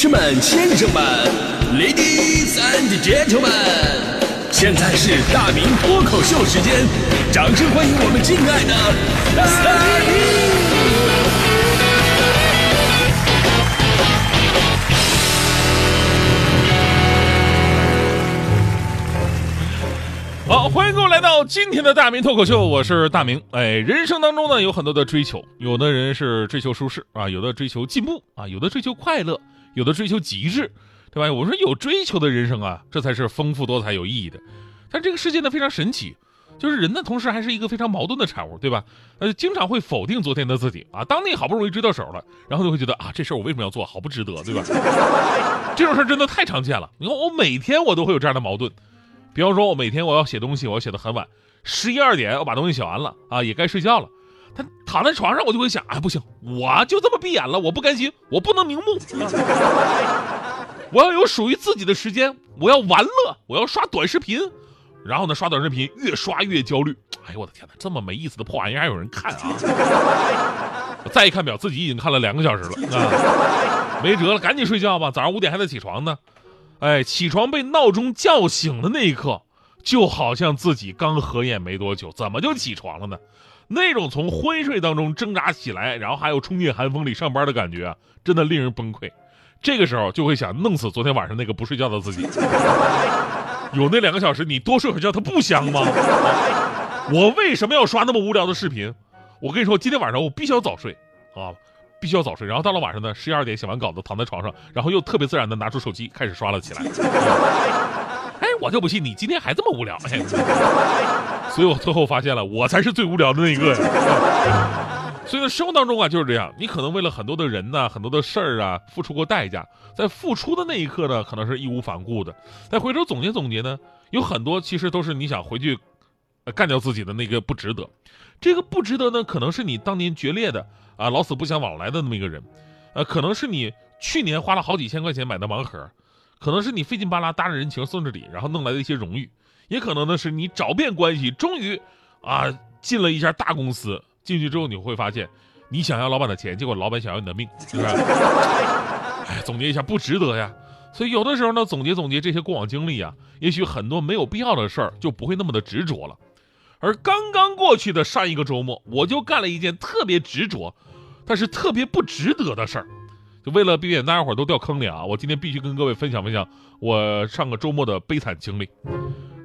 士们、先生们，Ladies and Gentlemen，现在是大明脱口秀时间，掌声欢迎我们敬爱的大明！好，欢迎各位来到今天的大明脱口秀，我是大明。哎，人生当中呢有很多的追求，有的人是追求舒适啊，有的追求进步啊，有的追求快乐，有的追求极致，对吧？我说有追求的人生啊，这才是丰富多彩有意义的。但这个世界呢非常神奇，就是人呢同时还是一个非常矛盾的产物，对吧？呃，经常会否定昨天的自己啊。当你好不容易追到手了，然后就会觉得啊，这事儿我为什么要做？好不值得，对吧？这种事儿真的太常见了。你看我每天我都会有这样的矛盾。比方说，我每天我要写东西，我要写的很晚，十一二点我把东西写完了啊，也该睡觉了。他躺在床上，我就会想，哎，不行，我就这么闭眼了，我不甘心，我不能瞑目，我要有属于自己的时间，我要玩乐，我要刷短视频，然后呢，刷短视频越刷越焦虑。哎呦我的天哪，这么没意思的破玩意儿还有人看啊！再一看表，自己已经看了两个小时了啊，没辙了，赶紧睡觉吧，早上五点还得起床呢。哎，起床被闹钟叫醒的那一刻，就好像自己刚合眼没多久，怎么就起床了呢？那种从昏睡当中挣扎起来，然后还有冲进寒风里上班的感觉，真的令人崩溃。这个时候就会想弄死昨天晚上那个不睡觉的自己。有那两个小时，你多睡会觉，它不香吗？我为什么要刷那么无聊的视频？我跟你说，今天晚上我必须要早睡啊。必须要早睡，然后到了晚上呢，十一二点写完稿子，躺在床上，然后又特别自然的拿出手机开始刷了起来。我就不信你今天还这么无聊。所以我最后发现了，我才是最无聊的那一个呀。所以呢，生活当中啊就是这样，你可能为了很多的人呢，很多的事儿啊，付出过代价，在付出的那一刻呢，可能是义无反顾的。再回头总结总结呢，有很多其实都是你想回去，干掉自己的那个不值得。这个不值得呢，可能是你当年决裂的。啊，老死不相往来的那么一个人，呃，可能是你去年花了好几千块钱买的盲盒，可能是你费劲巴拉搭着人情送着礼，然后弄来的一些荣誉，也可能呢是你找遍关系，终于啊进了一家大公司，进去之后你会发现，你想要老板的钱，结果老板想要你的命，是不是？哎，总结一下，不值得呀。所以有的时候呢，总结总结这些过往经历啊，也许很多没有必要的事儿就不会那么的执着了。而刚刚过去的上一个周末，我就干了一件特别执着。但是特别不值得的事儿，就为了避免大家伙都掉坑里啊！我今天必须跟各位分享分享我上个周末的悲惨经历。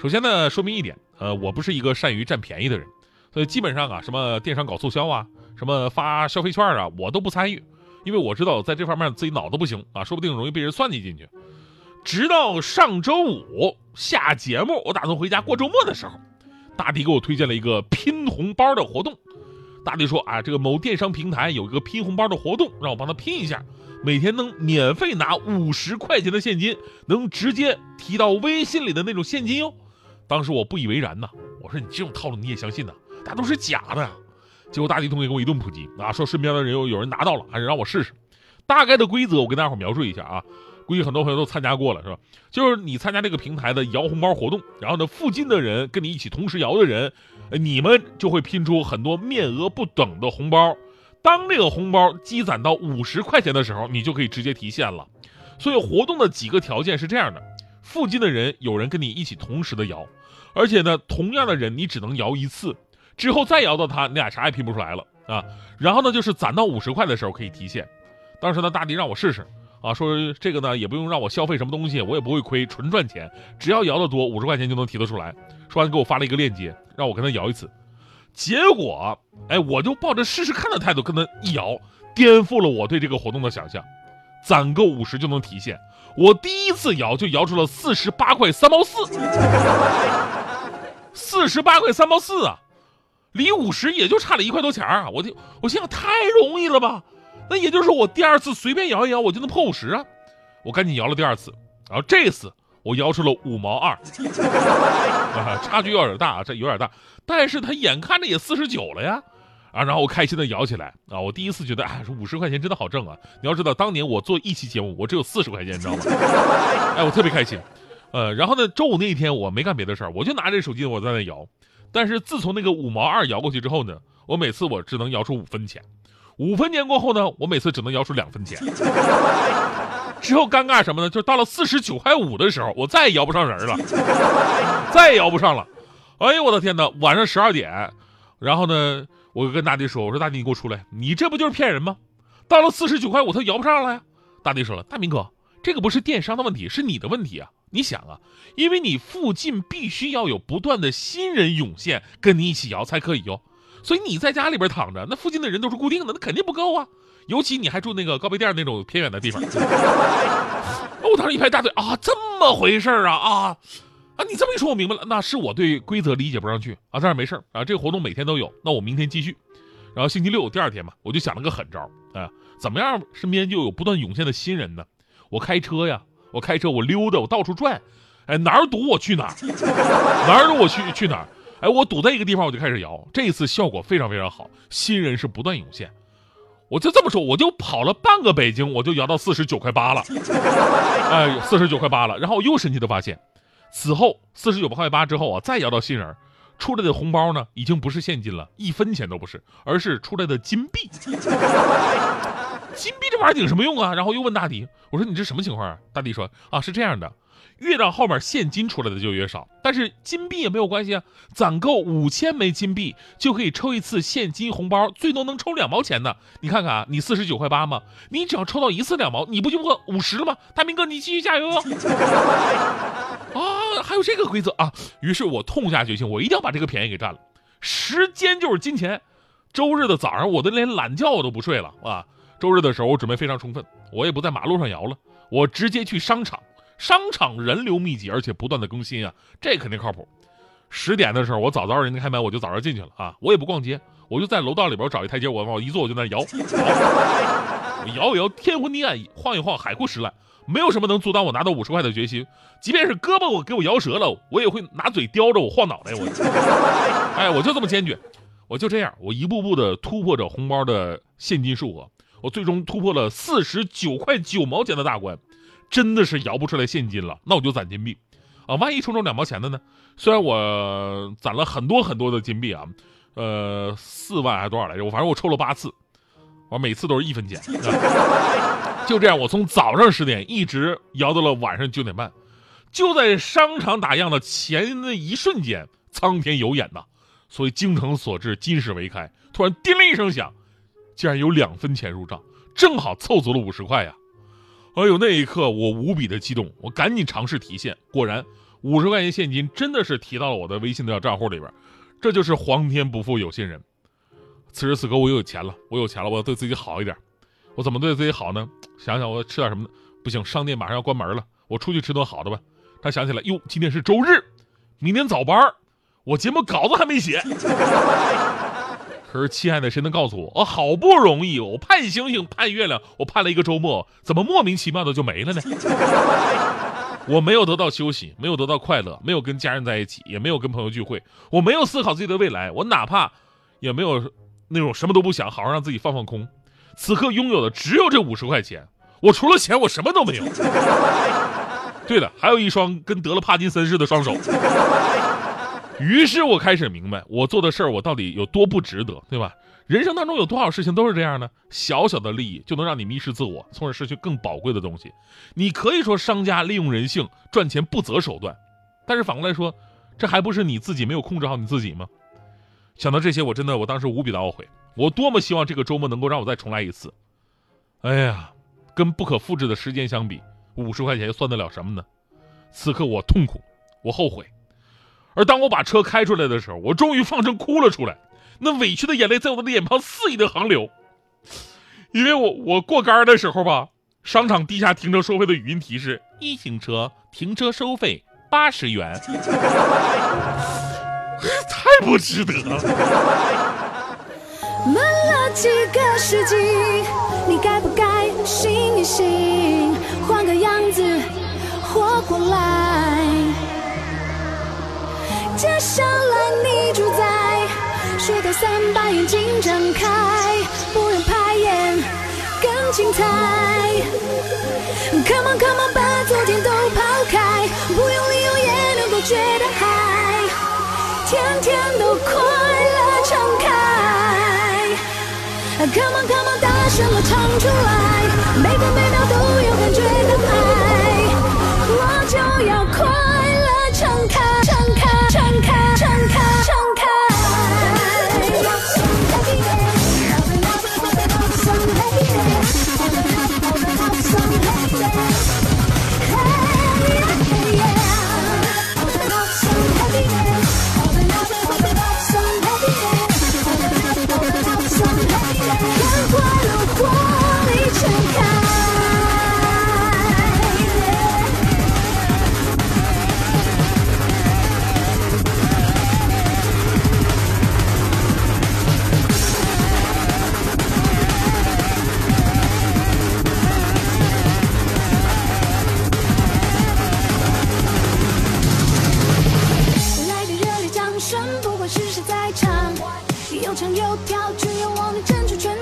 首先呢，说明一点，呃，我不是一个善于占便宜的人，所以基本上啊，什么电商搞促销啊，什么发消费券啊，我都不参与，因为我知道在这方面自己脑子不行啊，说不定容易被人算计进去。直到上周五下节目，我打算回家过周末的时候，大迪给我推荐了一个拼红包的活动。大弟说啊，这个某电商平台有一个拼红包的活动，让我帮他拼一下，每天能免费拿五十块钱的现金，能直接提到微信里的那种现金哟。当时我不以为然呐，我说你这种套路你也相信呐？那都是假的。结果大弟同学给我一顿普及啊，说身边的人有有人拿到了，还是让我试试。大概的规则我跟大家伙描述一下啊，估计很多朋友都参加过了是吧？就是你参加这个平台的摇红包活动，然后呢，附近的人跟你一起同时摇的人。你们就会拼出很多面额不等的红包，当这个红包积攒到五十块钱的时候，你就可以直接提现了。所以活动的几个条件是这样的：附近的人有人跟你一起同时的摇，而且呢，同样的人你只能摇一次，之后再摇到他，你俩啥也拼不出来了啊。然后呢，就是攒到五十块的时候可以提现。当时呢，大迪让我试试啊，说这个呢也不用让我消费什么东西，我也不会亏，纯赚钱，只要摇的多，五十块钱就能提得出来。说完给我发了一个链接。让我跟他摇一次，结果，哎，我就抱着试试看的态度跟他一摇，颠覆了我对这个活动的想象。攒够五十就能提现，我第一次摇就摇出了四十八块三毛四，四十八块三毛四啊，离五十也就差了一块多钱啊！我就我心想太容易了吧？那也就是说我第二次随便摇一摇我就能破五十啊！我赶紧摇了第二次，然后这次。我摇出了五毛二，啊，差距有点大，这有点大，但是他眼看着也四十九了呀，啊，然后我开心的摇起来，啊，我第一次觉得，哎，五十块钱真的好挣啊！你要知道，当年我做一期节目，我只有四十块钱，你知道吗？哎，我特别开心，呃，然后呢，周五那一天我没干别的事儿，我就拿着手机我在那摇，但是自从那个五毛二摇过去之后呢，我每次我只能摇出五分钱，五分钱过后呢，我每次只能摇出两分钱。之后尴尬什么呢？就到了四十九块五的时候，我再也摇不上人了，再也摇不上了。哎呦我的天哪！晚上十二点，然后呢，我就跟大弟说：“我说大弟，你给我出来，你这不就是骗人吗？到了四十九块五，他摇不上了呀。”大弟说了：“大明哥，这个不是电商的问题，是你的问题啊！你想啊，因为你附近必须要有不断的新人涌现，跟你一起摇才可以哟。所以你在家里边躺着，那附近的人都是固定的，那肯定不够啊。尤其你还住那个高碑店那种偏远的地方。我当时一拍大腿啊，这么回事啊啊！”啊，你这么一说，我明白了，那是我对规则理解不上去啊。但是没事啊，这个活动每天都有，那我明天继续。然后星期六第二天嘛，我就想了个狠招啊，怎么样，身边就有不断涌现的新人呢？我开车呀，我开车，我溜达，我到处转，哎，哪儿堵我去哪儿，哪儿堵我去去哪儿，哎，我堵在一个地方我就开始摇，这一次效果非常非常好，新人是不断涌现。我就这么说，我就跑了半个北京，我就摇到四十九块八了，哎，四十九块八了。然后我又神奇的发现。此后四十九块八之后啊，再摇到新人，出来的红包呢，已经不是现金了，一分钱都不是，而是出来的金币。金币这玩意儿顶什么用啊？然后又问大迪，我说你这什么情况啊？大迪说啊，是这样的。越到后面现金出来的就越少，但是金币也没有关系啊。攒够五千枚金币就可以抽一次现金红包，最多能抽两毛钱呢。你看看啊，你四十九块八嘛，你只要抽到一次两毛，你不就过五十了吗？大明哥，你继续加油哟！啊，还有这个规则啊！于是我痛下决心，我一定要把这个便宜给占了。时间就是金钱。周日的早上，我都连懒觉我都不睡了啊。周日的时候，我准备非常充分，我也不在马路上摇了，我直接去商场。商场人流密集，而且不断的更新啊，这肯定靠谱。十点的时候，我早早人家开门，我就早上进去了啊，我也不逛街，我就在楼道里边找一台阶，我往一坐，我就在那摇，我摇一摇，天昏地暗，晃一晃，海枯石烂，没有什么能阻挡我拿到五十块的决心。即便是胳膊我给我摇折了，我也会拿嘴叼着我晃脑袋。我，哎，我就这么坚决，我就这样，我一步步的突破着红包的现金数额，我最终突破了四十九块九毛钱的大关。真的是摇不出来现金了，那我就攒金币，啊，万一抽中两毛钱的呢？虽然我攒了很多很多的金币啊，呃，四万还是多少来着？我反正我抽了八次，我每次都是一分钱。就这样，我从早上十点一直摇到了晚上九点半。就在商场打烊的前那一瞬间，苍天有眼呐！所以精诚所至，金石为开。突然叮铃一声响，竟然有两分钱入账，正好凑足了五十块呀！哎呦，那一刻我无比的激动，我赶紧尝试提现，果然五十块钱现金真的是提到了我的微信的账户里边，这就是皇天不负有心人。此时此刻我又有钱了，我有钱了，我要对自己好一点。我怎么对自己好呢？想想我吃点什么呢？不行，商店马上要关门了，我出去吃顿好的吧。他想起来，哟，今天是周日，明天早班，我节目稿子还没写。可是，亲爱的，谁能告诉我，我好不容易，我盼星星盼月亮，我盼了一个周末，怎么莫名其妙的就没了呢？我没有得到休息，没有得到快乐，没有跟家人在一起，也没有跟朋友聚会，我没有思考自己的未来，我哪怕也没有那种什么都不想，好好让自己放放空。此刻拥有的只有这五十块钱，我除了钱，我什么都没有。对了，还有一双跟得了帕金森似的双手。于是我开始明白，我做的事儿我到底有多不值得，对吧？人生当中有多少事情都是这样的，小小的利益就能让你迷失自我，从而失去更宝贵的东西。你可以说商家利用人性赚钱不择手段，但是反过来说，这还不是你自己没有控制好你自己吗？想到这些，我真的我当时无比的懊悔。我多么希望这个周末能够让我再重来一次。哎呀，跟不可复制的时间相比，五十块钱又算得了什么呢？此刻我痛苦，我后悔。而当我把车开出来的时候，我终于放声哭了出来，那委屈的眼泪在我的脸庞肆意的横流。因为我我过杆的时候吧，商场地下停车收费的语音提示：一型车停车收费八十元，太不值得了。闷了几个世纪，你该不该醒一醒，换个样子活过来？上来，你主宰。雪地伞把眼睛张开，不用排演更精彩。Come on come on，把昨天都抛开，不用理由也能够觉得嗨，天天都快乐敞开。Come on come on，大声的唱出来，每分每秒都有感觉的爱，我就要快。有唱有跳，只有我们争取圈。